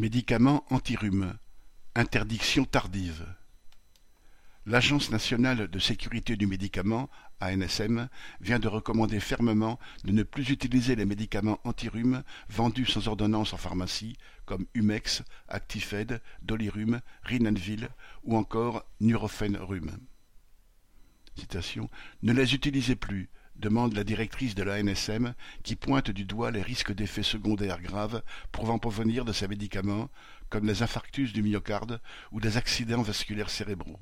Médicaments anti-rhume. Interdiction tardive. L'Agence nationale de sécurité du médicament, ANSM, vient de recommander fermement de ne plus utiliser les médicaments anti-rhume vendus sans ordonnance en pharmacie, comme Humex, Actifed, Dolirum, Rinenville ou encore Nurofen Rhume. Ne les utilisez plus, demande la directrice de l'ANSM qui pointe du doigt les risques d'effets secondaires graves pouvant provenir de ces médicaments, comme les infarctus du myocarde ou des accidents vasculaires cérébraux.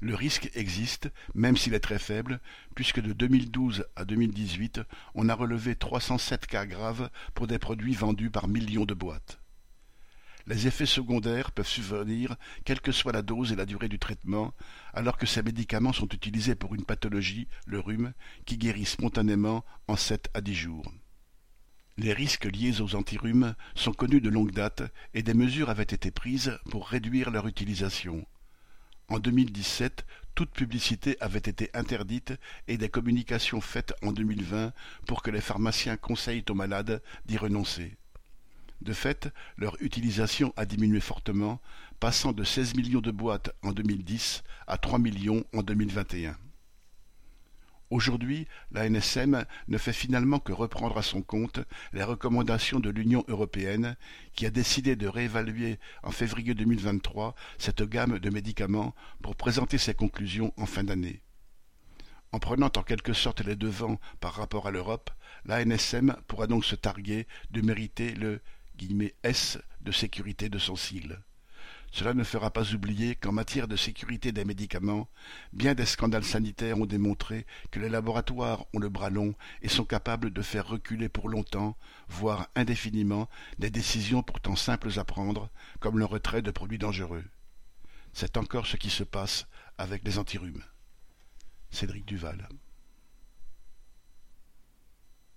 Le risque existe, même s'il est très faible, puisque de 2012 à 2018, on a relevé 307 cas graves pour des produits vendus par millions de boîtes. Les effets secondaires peuvent survenir quelle que soit la dose et la durée du traitement, alors que ces médicaments sont utilisés pour une pathologie, le rhume, qui guérit spontanément en 7 à 10 jours. Les risques liés aux antirhumes sont connus de longue date et des mesures avaient été prises pour réduire leur utilisation. En 2017, toute publicité avait été interdite et des communications faites en 2020 pour que les pharmaciens conseillent aux malades d'y renoncer. De fait, leur utilisation a diminué fortement, passant de 16 millions de boîtes en 2010 à 3 millions en 2021. Aujourd'hui, la NSM ne fait finalement que reprendre à son compte les recommandations de l'Union européenne qui a décidé de réévaluer en février 2023 cette gamme de médicaments pour présenter ses conclusions en fin d'année. En prenant en quelque sorte les devants par rapport à l'Europe, la NSM pourra donc se targuer de mériter le S de sécurité de son sigle. Cela ne fera pas oublier qu'en matière de sécurité des médicaments, bien des scandales sanitaires ont démontré que les laboratoires ont le bras long et sont capables de faire reculer pour longtemps, voire indéfiniment, des décisions pourtant simples à prendre, comme le retrait de produits dangereux. C'est encore ce qui se passe avec les antirhumes. Cédric Duval.